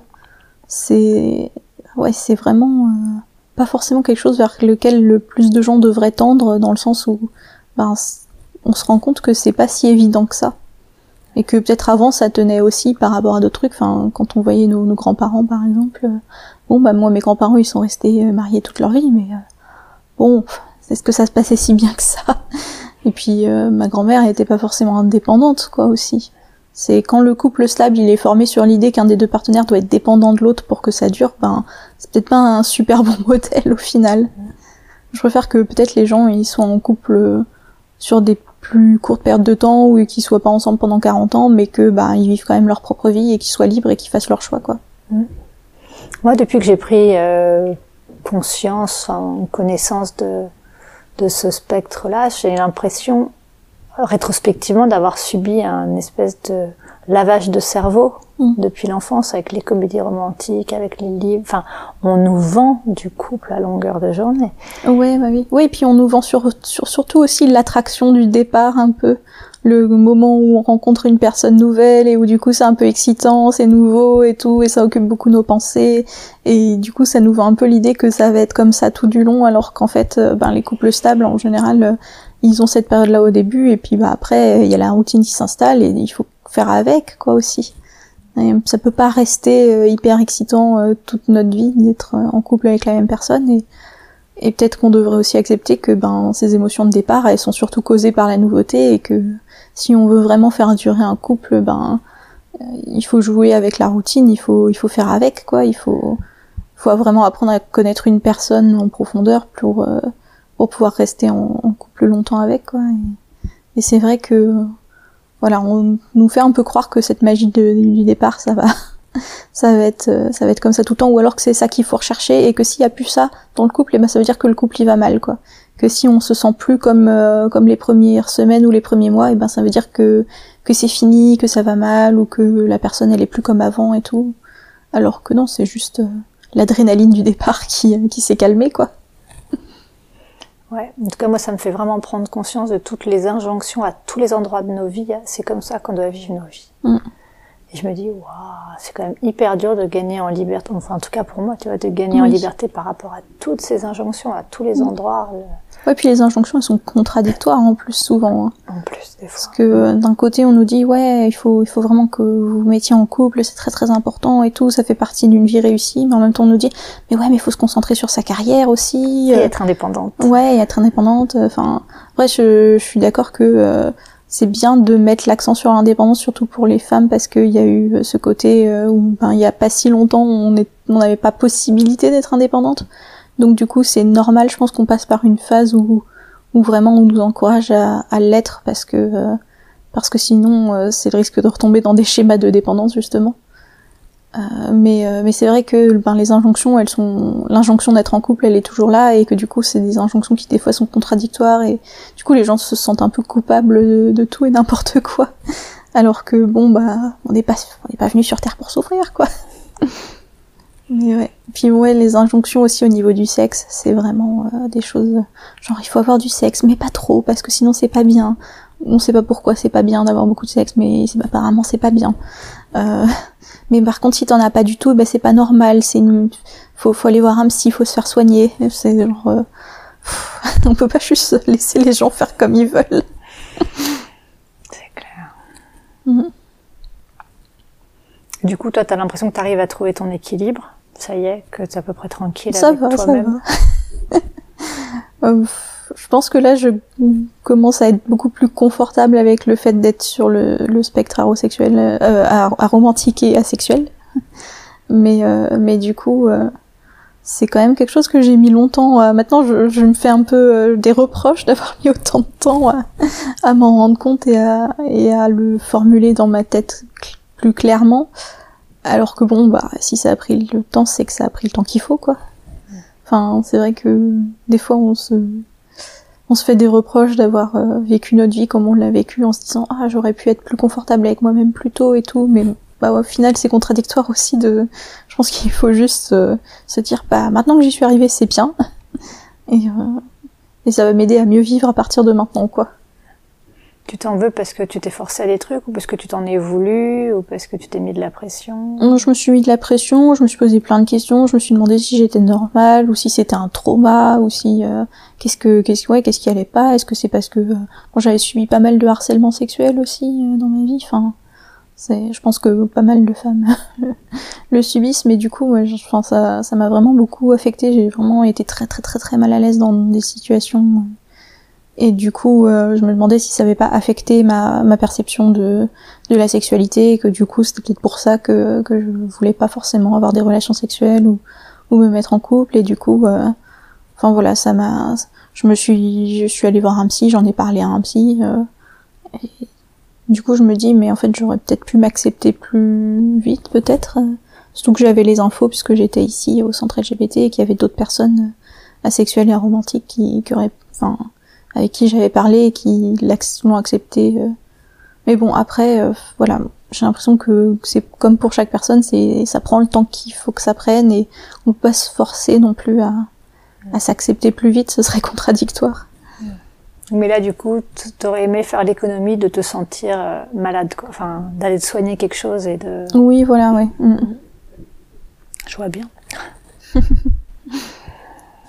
c'est ouais, c'est vraiment pas forcément quelque chose vers lequel le plus de gens devraient tendre, dans le sens où ben, on se rend compte que c'est pas si évident que ça. Et que peut-être avant ça tenait aussi par rapport à d'autres trucs, enfin quand on voyait nos, grands-parents par exemple, euh, bon bah moi mes grands-parents ils sont restés euh, mariés toute leur vie, mais euh, bon, est-ce que ça se passait si bien que ça Et puis ma grand-mère était pas forcément indépendante quoi aussi. C'est quand le couple stable il est formé sur l'idée qu'un des deux partenaires doit être dépendant de l'autre pour que ça dure, ben c'est peut-être pas un super bon modèle au final. Je préfère que peut-être les gens ils soient en couple sur des plus courtes périodes de temps ou qu'ils soient pas ensemble pendant 40 ans, mais que ben ils vivent quand même leur propre vie et qu'ils soient libres et qu'ils fassent leur choix quoi. Mmh. Moi depuis que j'ai pris euh, conscience, en connaissance de de ce spectre-là, j'ai l'impression rétrospectivement d'avoir subi un espèce de lavage de cerveau mm. depuis l'enfance avec les comédies romantiques, avec les livres. Enfin, on nous vend du couple à longueur de journée. Oui, bah oui. Oui, et puis on nous vend sur, sur surtout aussi l'attraction du départ un peu. Le moment où on rencontre une personne nouvelle et où du coup c'est un peu excitant, c'est nouveau et tout, et ça occupe beaucoup nos pensées. Et du coup ça nous vend un peu l'idée que ça va être comme ça tout du long, alors qu'en fait, euh, ben, les couples stables en général, euh, ils ont cette période là au début et puis bah après il y a la routine qui s'installe et il faut faire avec quoi aussi. Et ça peut pas rester euh, hyper excitant euh, toute notre vie d'être euh, en couple avec la même personne et, peut-être qu'on devrait aussi accepter que ben ces émotions de départ elles sont surtout causées par la nouveauté et que si on veut vraiment faire durer un couple ben il faut jouer avec la routine, il faut il faut faire avec quoi, il faut faut vraiment apprendre à connaître une personne en profondeur pour pour pouvoir rester en couple longtemps avec quoi. Et, c'est vrai que voilà, on nous fait un peu croire que cette magie de, du départ, ça va, ça va être, ça va être comme ça tout le temps, ou alors que c'est ça qu'il faut rechercher et que s'il y a plus ça dans le couple, et eh ben ça veut dire que le couple il va mal quoi. Que si on se sent plus comme euh, comme les premières semaines ou les premiers mois, et eh ben ça veut dire que que c'est fini, que ça va mal ou que la personne elle est plus comme avant et tout. Alors que non, c'est juste euh, l'adrénaline du départ qui qui s'est calmée quoi. Ouais, en tout cas, moi, ça me fait vraiment prendre conscience de toutes les injonctions à tous les endroits de nos vies. C'est comme ça qu'on doit vivre nos vies. Mm. Et je me dis, waouh, c'est quand même hyper dur de gagner en liberté. Enfin, en tout cas pour moi, tu vois, de gagner en liberté par rapport à toutes ces injonctions, à tous les endroits. euh, Ouais, puis les injonctions, elles sont contradictoires en plus souvent. hein. En plus, des Parce fois. que euh, d'un côté, on nous dit ouais, il faut, il faut vraiment que vous vous mettiez en couple, c'est très très important et tout, ça fait partie d'une vie réussie. Mais en même temps, on nous dit mais ouais, mais il faut se concentrer sur sa carrière aussi. Et euh, être indépendante. Ouais, et être indépendante. Enfin, après, je, je suis d'accord que euh, c'est bien de mettre l'accent sur l'indépendance, surtout pour les femmes, parce qu'il y a eu ce côté euh, où, ben, il y a pas si longtemps, on est- on n'avait pas possibilité d'être indépendante. Donc, du coup, c'est normal. Je pense qu'on passe par une phase où, vraiment on nous encourage à, l'être, parce que euh, parce que sinon, euh, c'est le risque de retomber dans des schémas de dépendance, justement. Euh, mais c'est vrai que ben, les injonctions, elles sont l'injonction d'être en couple, elle est toujours là et que du coup c'est des injonctions qui des fois sont contradictoires et du coup les gens se sentent un peu coupables de, de tout et n'importe quoi. Alors que bon bah on n'est pas on n'est pas venu sur terre pour souffrir quoi. Mais ouais. Puis ouais les injonctions aussi au niveau du sexe, c'est vraiment euh, des choses genre il faut avoir du sexe mais pas trop parce que sinon c'est pas bien. On sait pas pourquoi c'est pas bien d'avoir beaucoup de sexe mais apparemment c'est pas bien. Euh, mais par contre, si t'en as pas du tout, ben c'est pas normal. C'est une... faut, faut aller voir un psy, faut se faire soigner. C'est genre, euh, on peut pas juste laisser les gens faire comme ils veulent. C'est clair. Mhm. Du coup, toi, t'as l'impression que t'arrives à trouver ton équilibre? Ça y est, que t'es à peu près tranquille Ça avec toi-même. Euh, je pense que là, je commence à être beaucoup plus confortable avec le fait d'être sur le, le spectre arosexuel, euh, ar- aromantique et asexuel. Mais, euh, mais du coup, euh, c'est quand même quelque chose que j'ai mis longtemps. maintenant, je, je me fais un peu des reproches d'avoir mis autant de temps à, à m'en rendre compte et à, et à le formuler dans ma tête plus clairement. Alors que bon, bah, si ça a pris le temps, c'est que ça a pris le temps qu'il faut, quoi. Enfin, c'est vrai que des fois, on se, on se fait des reproches d'avoir euh, vécu notre vie comme on l'a vécu en se disant ah j'aurais pu être plus confortable avec moi-même plus tôt et tout, mais bah au final c'est contradictoire aussi de. Je pense qu'il faut juste euh, se dire bah maintenant que j'y suis arrivée c'est bien et euh, et ça va m'aider à mieux vivre à partir de maintenant quoi. Tu t'en veux parce que tu t'es forcé à des trucs, ou parce que tu t'en es voulu, ou parce que tu t'es mis de la pression? Je me suis mis de la pression, je me suis posé plein de questions, je me suis demandé si j'étais normale ou si c'était un trauma ou si euh, qu'est-ce que qu'est-ce ouais qu'est-ce qui allait pas, est-ce que c'est parce que euh, j'avais subi pas mal de harcèlement sexuel aussi euh, dans ma vie, enfin c'est je pense que pas mal de femmes le subissent mais du coup ouais, je, enfin, ça ça m'a vraiment beaucoup affecté, j'ai vraiment été très très très très mal à l'aise dans des situations euh, et du coup, euh, je me demandais si ça avait pas affecté ma, ma perception de, de la sexualité, et que du coup, c'était peut-être pour ça que, que je voulais pas forcément avoir des relations sexuelles ou, ou me mettre en couple. Et du coup, euh, enfin voilà, ça m'a, je me suis, je suis allée voir un psy, j'en ai parlé à un psy. euh, et du coup, je me dis, mais en fait, j'aurais peut-être pu m'accepter plus vite, peut-être. Surtout que j'avais les infos puisque j'étais ici au centre LGBT et qu'il y avait d'autres personnes asexuelles et aromantiques qui, qui auraient, enfin, avec qui j'avais parlé et qui l'ont accepté. euh. Mais bon, après, euh, voilà, j'ai l'impression que c'est comme pour chaque personne, c'est ça prend le temps qu'il faut que ça prenne et on peut pas se forcer non plus à, à s'accepter plus vite, ce serait contradictoire. Mais là, du coup, t'aurais aimé faire l'économie de te sentir euh, malade, quoi. Enfin, d'aller te soigner quelque chose et de. Oui, voilà, ouais. Mm. Je vois bien.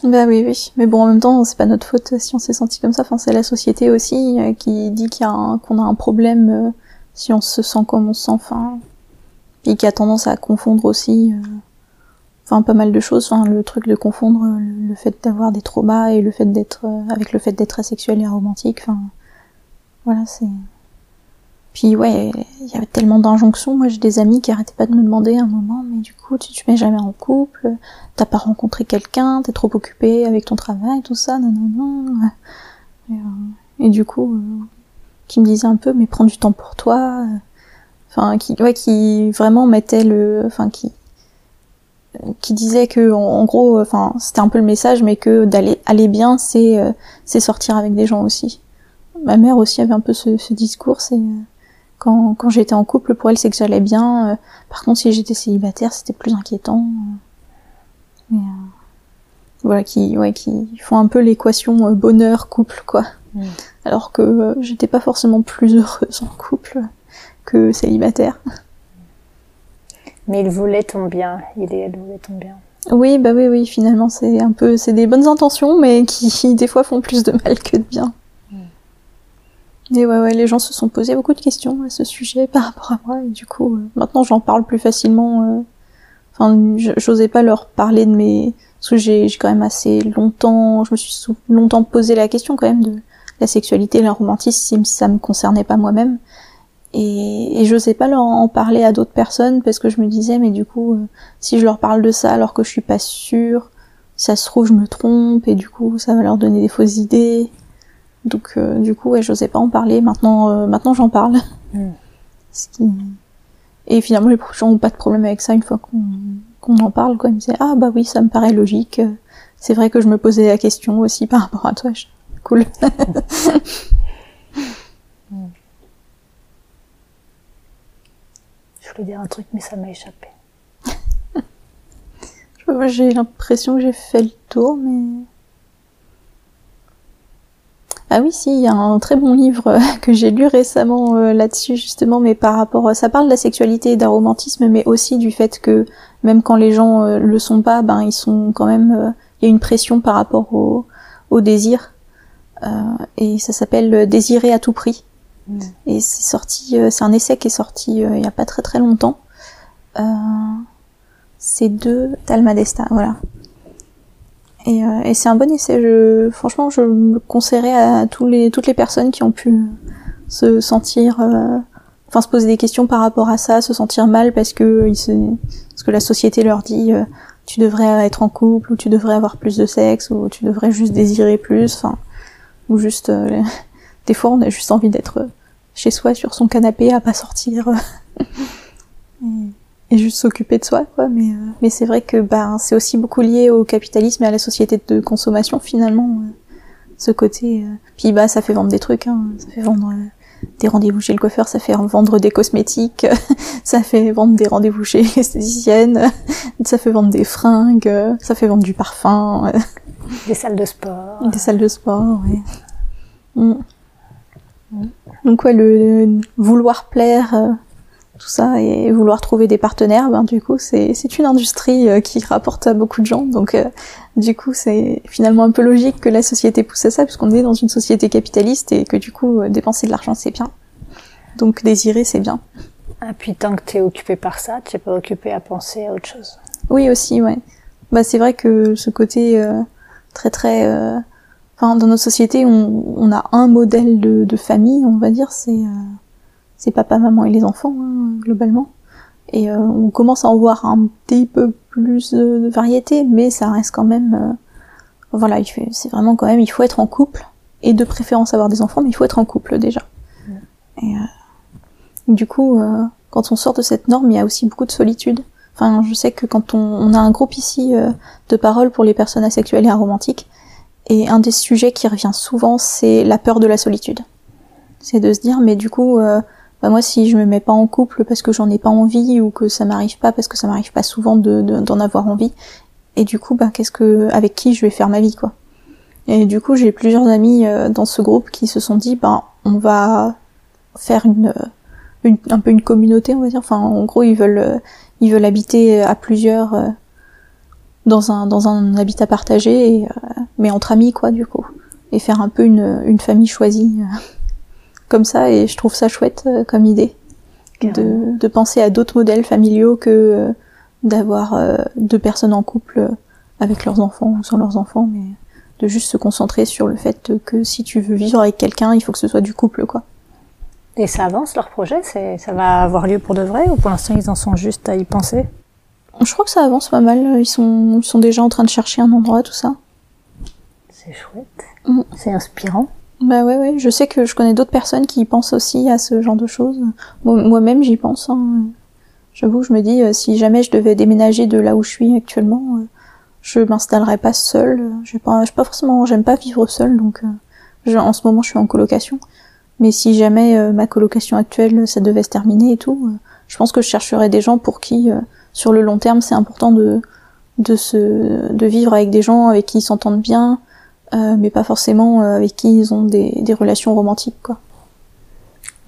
Bah oui, oui. Mais bon, en même temps, c'est pas notre faute si on s'est senti comme ça. Enfin, c'est la société aussi euh, qui dit qu'il y a un- qu'on a un problème euh, si on se sent comme on se sent. Enfin, puis qui a tendance à confondre aussi. euh, Enfin, pas mal de choses. Enfin, le truc de confondre euh, le, fait d'avoir des traumas et le fait d'être avec le fait d'être asexuel et aromantique. Enfin, voilà, c'est. Puis ouais, il y avait tellement d'injonctions. Moi, j'ai des amis qui arrêtaient pas de me demander à un moment, mais du coup, tu te mets jamais en couple t'as pas rencontré quelqu'un, t'es trop occupé avec ton travail, tout ça, non, non, non. Et, euh, du coup, euh, qui me disait un peu, mais prends du temps pour toi. Enfin, qui, ouais, qui vraiment mettait le, enfin, qui, qui disait que, en, gros, enfin, c'était un peu le message, mais que d'aller aller bien, c'est, euh, c'est sortir avec des gens aussi. Ma mère aussi avait un peu ce, ce discours, c'est quand, quand j'étais en couple, pour elle, c'est que j'allais bien. euh, par contre, si j'étais célibataire, c'était plus inquiétant. euh. Mais, euh, voilà, qui, ouais, qui font un peu l'équation bonheur couple, quoi. Mm. Alors que j'étais pas forcément plus heureuse en couple que célibataire. Mais il voulait ton bien, il et elle voulaient ton bien. Oui, bah oui, oui, finalement, c'est un peu, c'est des bonnes intentions, mais qui, des fois, font plus de mal que de bien. Et ouais, ouais, les gens se sont posés beaucoup de questions à ce sujet par rapport à moi, et du coup, euh, maintenant, j'en parle plus facilement. Euh. Enfin, j'osais pas leur parler de mes, parce que j'ai quand même assez longtemps, je me suis longtemps posé la question quand même de la sexualité, la romantisme, si ça me concernait pas moi-même. Et, j'osais pas leur en parler à d'autres personnes parce que je me disais, mais du coup, euh, si je leur parle de ça alors que je suis pas sûre, ça se trouve, je me trompe et du coup, ça va leur donner des fausses idées. Donc, euh, du coup, ouais, j'osais pas en parler. Maintenant, euh, maintenant, j'en parle. Mm. Qui... Et finalement, les gens ont pas de problème avec ça une fois qu'on qu'on en parle. Quoi. Ils me disaient, ah bah oui, ça me paraît logique. C'est vrai que je me posais la question aussi par rapport à toi. Cool. Je voulais dire un truc, mais ça m'a échappé. J'ai l'impression que j'ai fait le tour, mais... Ah oui, si, il y a un très bon livre que j'ai lu récemment euh, là-dessus, justement, mais par rapport... Ça parle de la sexualité et d'un romantisme, mais aussi du fait que même quand les gens euh, le sont pas, ben ils sont quand même... Euh, il y a une pression par rapport au, au désir. et ça s'appelle Désirer à tout prix. Et c'est sorti, euh, c'est un essai qui est sorti euh, il y a pas très très longtemps. Euh, c'est de Talmadesta, voilà. Et, et c'est un bon essai. Je, franchement, je le conseillerais à tous les, toutes les personnes qui ont pu se sentir, enfin se poser des questions par rapport à ça, se sentir mal parce que ils se, parce que la société leur dit tu devrais être en couple ou tu devrais avoir plus de sexe ou tu devrais juste désirer plus, enfin ou juste des fois on a juste envie d'être chez soi sur son canapé à pas sortir juste s'occuper de soi quoi mais euh, mais c'est vrai que ben c'est aussi beaucoup lié au capitalisme et à la société de consommation finalement euh, ce côté euh. puis bah ça fait vendre des trucs hein. ça fait vendre des rendez-vous chez le coiffeur, ça fait vendre des cosmétiques, ça fait vendre des rendez-vous chez l'esthéticienne, ça fait vendre des fringues, ça fait vendre du parfum. Des salles de sport. Des salles de sport, oui. Mm. Donc ouais, le, vouloir plaire, euh, tout ça, et vouloir trouver des partenaires, ben du coup c'est c'est une industrie euh, qui rapporte à beaucoup de gens. Donc euh, du coup c'est finalement un peu logique que la société pousse à ça, puisqu'on est dans une société capitaliste et que du coup dépenser de l'argent c'est bien. Donc désirer c'est bien. Et puis tant que t'es occupé par ça, tu es pas occupé à penser à autre chose. Oui aussi, ouais. Bah c'est vrai que ce côté très très Enfin, dans notre société, on, on a un modèle de, de, famille, on va dire, c'est euh, c'est papa, maman et les enfants hein, globalement. Et euh, on commence à en voir un petit peu plus de, variété, mais ça reste quand même, euh, voilà, c'est vraiment quand même, il faut être en couple et de préférence avoir des enfants, mais il faut être en couple déjà. Et du coup, quand on sort de cette norme, il y a aussi beaucoup de solitude. Enfin, je sais que quand on, on a un groupe ici de paroles pour les personnes asexuelles et aromantiques, et un des sujets qui revient souvent, c'est la peur de la solitude. C'est de se dire, mais du coup, euh, bah moi, si je me mets pas en couple parce que j'en ai pas envie ou que ça m'arrive pas parce que ça m'arrive pas souvent de, d'en avoir envie, et du coup, bah qu'est-ce que, avec qui je vais faire ma vie, quoi? Et du coup, j'ai plusieurs amis euh, dans ce groupe qui se sont dit, bah on va faire une, une, un peu une communauté, on va dire. Enfin, en gros, ils veulent, ils veulent habiter à plusieurs euh, dans un dans un habitat partagé, euh, mais entre amis quoi du coup, et faire un peu une, une famille choisie euh, comme ça. Et je trouve ça chouette euh, comme idée de, de penser à d'autres modèles familiaux que d'avoir deux personnes en couple avec leurs enfants ou sans leurs enfants, mais de juste se concentrer sur le fait que si tu veux vivre avec quelqu'un, il faut que ce soit du couple quoi. Et ça avance leur projet, ça va avoir lieu pour de vrai ou pour l'instant ils en sont juste à y penser? Je crois que ça avance pas mal. Ils sont, ils sont déjà en train de chercher un endroit, tout ça. C'est chouette. Mm. C'est inspirant. Bah ouais, ouais. Je sais que je connais d'autres personnes qui pensent aussi à ce genre de choses. Moi-même, j'y pense. Hein. J'avoue, je me dis, euh, si jamais je devais déménager de là où je suis actuellement, euh, je m'installerais pas seule. Je pas, pas forcément, j'aime pas vivre seule, donc euh, en ce moment, je suis en colocation. Mais si jamais ma colocation actuelle, ça devait se terminer et tout, je pense que je chercherais des gens pour qui sur le long terme, c'est important de de se de vivre avec des gens avec qui ils s'entendent bien, euh, mais pas forcément euh, avec qui ils ont des, des relations romantiques quoi.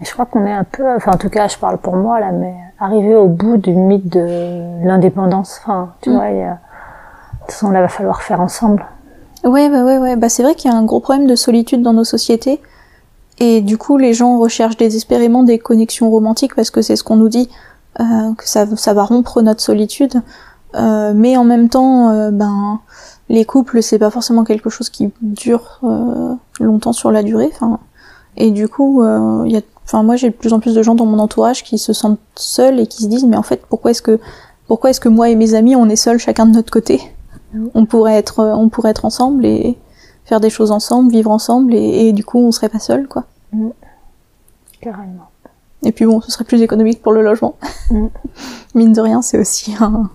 je crois qu'on est un peu, enfin en tout cas je parle pour moi là, mais arrivé au bout du mythe de l'indépendance. Enfin, tu mm. vois, il y a... de toute façon là va falloir faire ensemble. Ouais, bah ouais, ouais. Bah c'est vrai qu'il y a un gros problème de solitude dans nos sociétés. Et du coup, les gens recherchent désespérément des connexions romantiques parce que c'est ce qu'on nous dit, euh, que ça, ça va rompre notre solitude. Euh, mais en même temps, euh, ben les couples, c'est pas forcément quelque chose qui dure euh, longtemps sur la durée. Enfin, et du coup, il y a Enfin, moi, j'ai de plus en plus de gens dans mon entourage qui se sentent seuls et qui se disent, mais en fait, pourquoi est-ce que, pourquoi est-ce que moi et mes amis, on est seuls chacun de notre côté? On pourrait être, on pourrait être ensemble et faire des choses ensemble, vivre ensemble, et, du coup, on serait pas seuls, quoi. Mm. Carrément. Et puis bon, ce serait plus économique pour le logement. Mm. Mine de rien, c'est aussi un...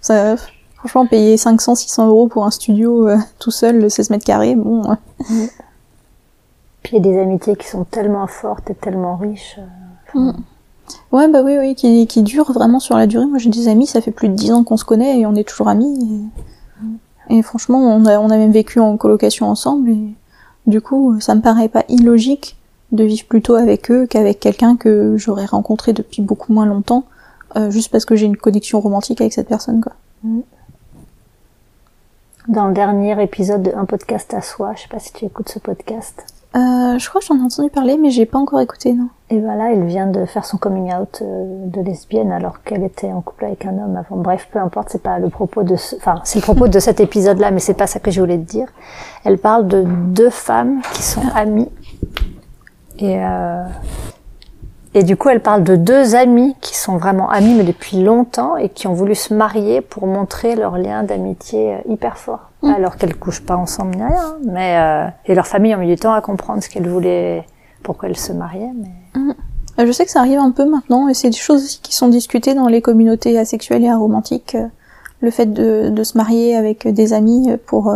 Ça, franchement, payer 500, 600 euros pour un studio euh, tout seul, 16 mètres carrés, bon... Mm. Puis il y a des amitiés qui sont tellement fortes et tellement riches. Euh, mm. Ouais, bah oui, oui, qui, qui durent vraiment sur la durée. Moi, j'ai des amis, ça fait plus de dix ans qu'on se connaît et on est toujours amis. Et, franchement, on a, on a même vécu en colocation ensemble. Et du coup, ça me paraît pas illogique de vivre plutôt avec eux qu'avec quelqu'un que j'aurais rencontré depuis beaucoup moins longtemps, euh, juste parce que j'ai une connexion romantique avec cette personne, quoi. Mm. Dans le dernier épisode de Un podcast à soi, je sais pas si tu écoutes ce podcast. Euh, je crois que j'en ai entendu parler, mais j'ai pas encore écouté, non. Et voilà, elle vient de faire son coming out euh, de lesbienne alors qu'elle était en couple avec un homme avant. Bref, peu importe, c'est pas le propos de, ce... enfin, c'est le propos de cet épisode-là, mais c'est pas ça que je voulais te dire. Elle parle de deux femmes qui sont amies et euh, et du coup, elle parle de deux amis qui sont vraiment amis, mais depuis longtemps, et qui ont voulu se marier pour montrer leur lien d'amitié euh, hyper fort. Mm. Alors qu'elles couchent pas ensemble ni rien, mais euh, et leur famille ont mis du temps à comprendre ce qu'elles voulaient, pourquoi elles se mariaient. Mais... Mm. Euh, je sais que ça arrive un peu maintenant, et c'est des choses aussi qui sont discutées dans les communautés asexuelles et aromantiques. Le fait de, de se marier avec des amis pour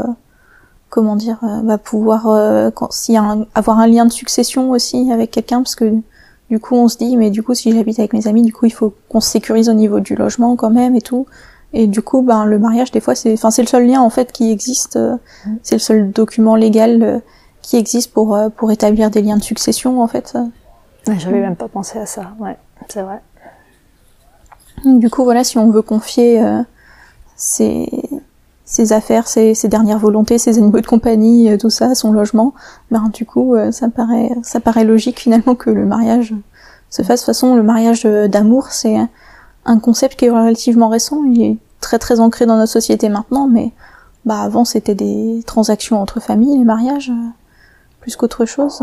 comment dire, bah, pouvoir quand, s'il y a un, avoir un lien de succession aussi avec quelqu'un, parce que du coup, on se dit, mais du coup, si j'habite avec mes amis, du coup, il faut qu'on se sécurise au niveau du logement quand même et tout. Et du coup, ben, le mariage, des fois, c'est, enfin, c'est le seul lien, en fait, qui existe. Euh, mm. c'est le seul document légal euh, qui existe pour, euh, pour établir des liens de succession, en fait. J'avais même pas pensé à ça, ouais, c'est vrai. Du coup, voilà, si on veut confier ses, ses affaires, ses, ses, dernières volontés, ses animaux de compagnie, euh, tout ça, son logement, ben du coup euh, ça paraît ça paraît logique finalement que le mariage se fasse. De toute façon, le mariage euh, d'amour, c'est un concept qui est relativement récent, il est très très ancré dans notre société maintenant, mais bah avant c'était des transactions entre familles, les mariages, plus qu'autre chose.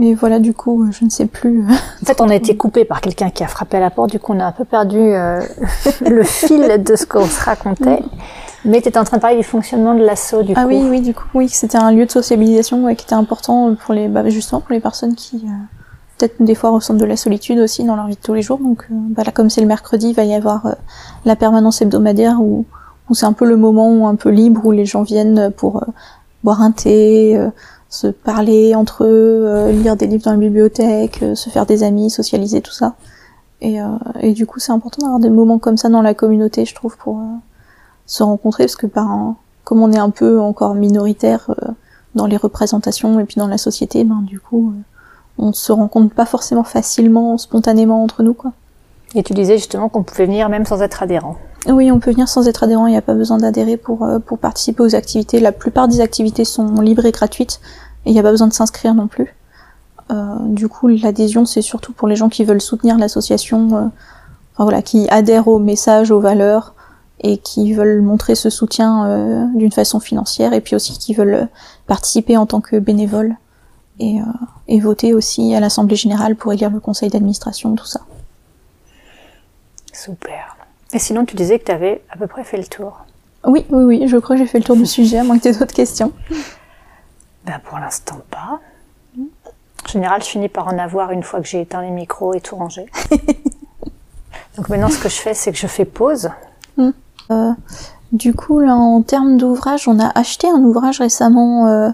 Et voilà, du coup, je ne sais plus. En fait, on a été coupé par quelqu'un qui a frappé à la porte. Du coup, on a un peu perdu euh, le fil de ce qu'on se racontait. Mais tu étais en train de parler du fonctionnement de l'assaut, du ah coup. Ah oui, oui, du coup, oui, c'était un lieu de sociabilisation qui était important pour les, bah, justement pour les personnes qui, euh, peut-être des fois ressentent de la solitude aussi dans leur vie de tous les jours. Donc, euh, bah, là, comme c'est le mercredi, il va y avoir la permanence hebdomadaire où, où c'est un peu le moment un peu libre où les gens viennent pour boire un thé se parler entre eux, euh, lire des livres dans la bibliothèque, euh, se faire des amis, socialiser, tout ça. Et, euh, et du coup, c'est important d'avoir des moments comme ça dans la communauté, je trouve, pour se rencontrer, parce que par comme on est un peu encore minoritaire dans les représentations et puis dans la société, ben du coup, on se rencontre pas forcément facilement, spontanément entre nous, quoi. Et tu disais justement qu'on pouvait venir même sans être adhérent. Oui, on peut venir sans être adhérent, il n'y a pas besoin d'adhérer pour, pour participer aux activités. La plupart des activités sont libres et gratuites, et il n'y a pas besoin de s'inscrire non plus. Euh, du coup, l'adhésion, c'est surtout pour les gens qui veulent soutenir l'association, euh, enfin, voilà, qui adhèrent au message, aux valeurs, et qui veulent montrer ce soutien euh, d'une façon financière, et puis aussi qui veulent participer en tant que bénévole, et, euh, et voter aussi à l'Assemblée Générale pour élire le conseil d'administration, tout ça. Super. Et sinon, tu disais que tu avais à peu près fait le tour. Oui, oui, oui, je crois que j'ai fait le tour du sujet, à moins que tu aies d'autres questions. Ben pour l'instant pas. En général, je finis par en avoir une fois que j'ai éteint les micros et tout rangé. Donc maintenant, ce que je fais, c'est que je fais pause. Hmm. Euh, du coup, là, en termes d'ouvrage, on a acheté un ouvrage récemment euh,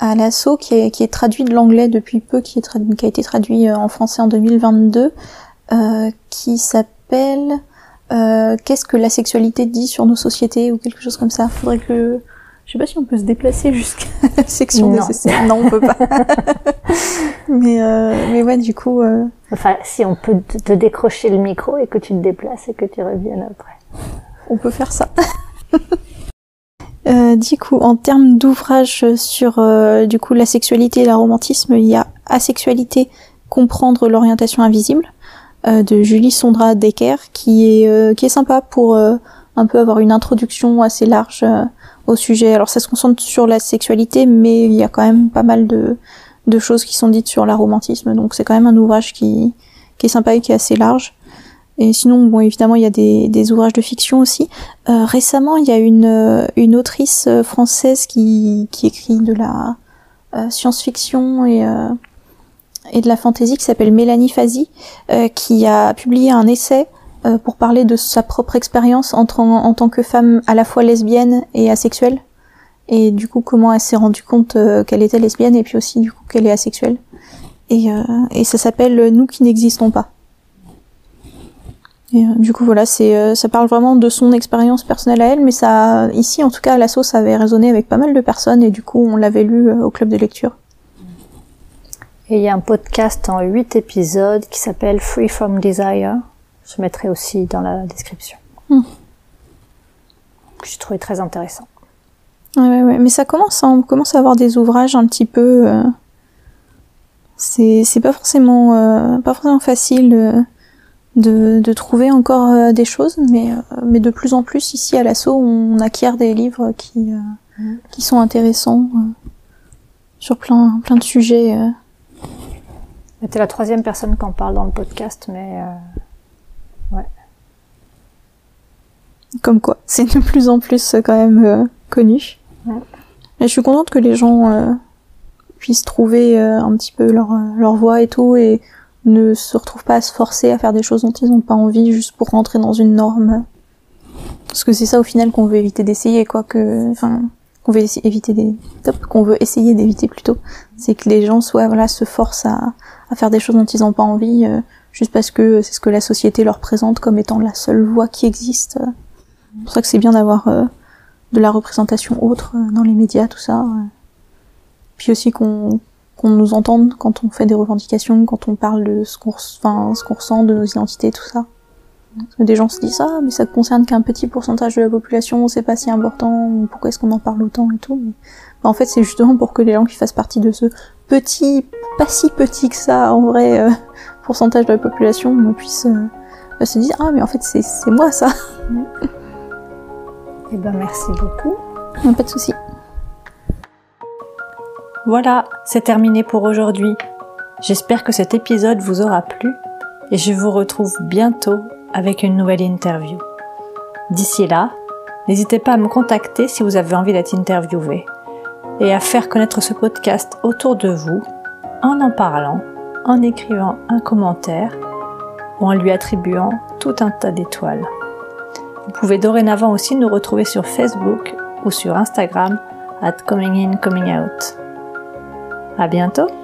à l'assaut qui est, qui est traduit de l'anglais depuis peu, qui, est qui a été traduit euh, en français en 2022, euh, qui s'appelle Qu'est-ce que la sexualité dit sur nos sociétés ou quelque chose comme ça? Faudrait que Je sais pas si on peut se déplacer jusqu'à la section Non. nécessaire. Non, on peut pas. mais, euh, mais ouais, du coup, euh, Enfin, si on peut te décrocher le micro et que tu te déplaces et que tu reviennes après. on peut faire ça. Euh, du coup, en termes d'ouvrages sur euh, du coup la sexualité et l'aromantisme, il y a Asexualité, comprendre l'orientation invisible euh, de Julie Sondra Decker, qui est euh, qui est sympa pour euh, un peu avoir une introduction assez large euh, au sujet. Alors ça se concentre sur la sexualité, mais il y a quand même pas mal de de choses qui sont dites sur l'aromantisme, donc c'est quand même un ouvrage qui qui est sympa et qui est assez large. Et sinon, bon, évidemment, il y a des, des ouvrages de fiction aussi. Euh, récemment, il y a une, euh, une autrice euh, française qui, qui écrit de la euh, science-fiction et, euh, et de la fantasy qui s'appelle Mélanie Fazi, euh, qui a publié un essai euh, pour parler de sa propre expérience en, tant- que femme à la fois lesbienne et asexuelle. Et du coup, comment elle s'est rendue compte euh, qu'elle était lesbienne et puis aussi du coup qu'elle est asexuelle. Et, euh, et ça s'appelle Nous qui n'existons pas. Et, euh, du coup, voilà, c'est, ça parle vraiment de son expérience personnelle à elle, mais ça, ici, en tout cas, à l'assaut, ça avait résonné avec pas mal de personnes, et du coup, on l'avait lu au club de lecture. Et il y a un podcast en huit épisodes qui s'appelle Free from Desire. Je mettrai aussi dans la description. Hmm. Que j'ai trouvé très intéressant. Ouais, ouais. Mais ça commence, à, on commence à avoir des ouvrages un petit peu. euh, c'est, pas forcément, euh, pas forcément facile euh, de, de trouver encore euh, des choses, mais, mais de plus en plus ici à l'assaut, on acquiert des livres qui, euh, Mm. qui sont intéressants sur plein, plein de sujets. C'était la troisième personne qui en parle dans le podcast, mais euh, Comme quoi, c'est de plus en plus euh, quand même euh, connu. Ouais. Et je suis contente que les gens euh, puissent trouver un petit peu leur, leur voie et tout et ne se retrouvent pas à se forcer à faire des choses dont ils n'ont pas envie juste pour rentrer dans une norme. Parce que c'est ça au final qu'on veut éviter d'essayer, quoi. Que, enfin, qu'on veut éviter des, qu'on veut essayer d'éviter plutôt. C'est que les gens soit voilà se forcent à, à faire des choses dont ils n'ont pas envie euh, juste parce que c'est ce que la société leur présente comme étant la seule voie qui existe. C'est pour ça que c'est bien d'avoir euh, de la représentation autre euh, dans les médias, tout ça. euh. Puis aussi qu'on qu'on nous entende quand on fait des revendications, quand on parle de ce qu'on enfin, ce qu'on ressent, de nos identités, tout ça. Parce que des gens se disent ah mais ça concerne qu'un petit pourcentage de la population, c'est pas si important, ou pourquoi est-ce qu'on en parle autant et tout. Mais, bah, en fait c'est justement pour que les gens qui fassent partie de ce petit, pas si petit que ça en vrai euh, pourcentage de la population euh, puissent euh, se dire ah mais en fait c'est c'est moi ça. eh ben merci beaucoup. Pas de souci. Voilà, c'est terminé pour aujourd'hui. J'espère que cet épisode vous aura plu et je vous retrouve bientôt avec une nouvelle interview. D'ici là, n'hésitez pas à me contacter si vous avez envie d'être interviewé et à faire connaître ce podcast autour de vous en en parlant, en écrivant un commentaire ou en lui attribuant tout un tas d'étoiles. Vous pouvez dorénavant aussi nous retrouver sur Facebook ou sur Instagram at coming in coming out. À bientôt!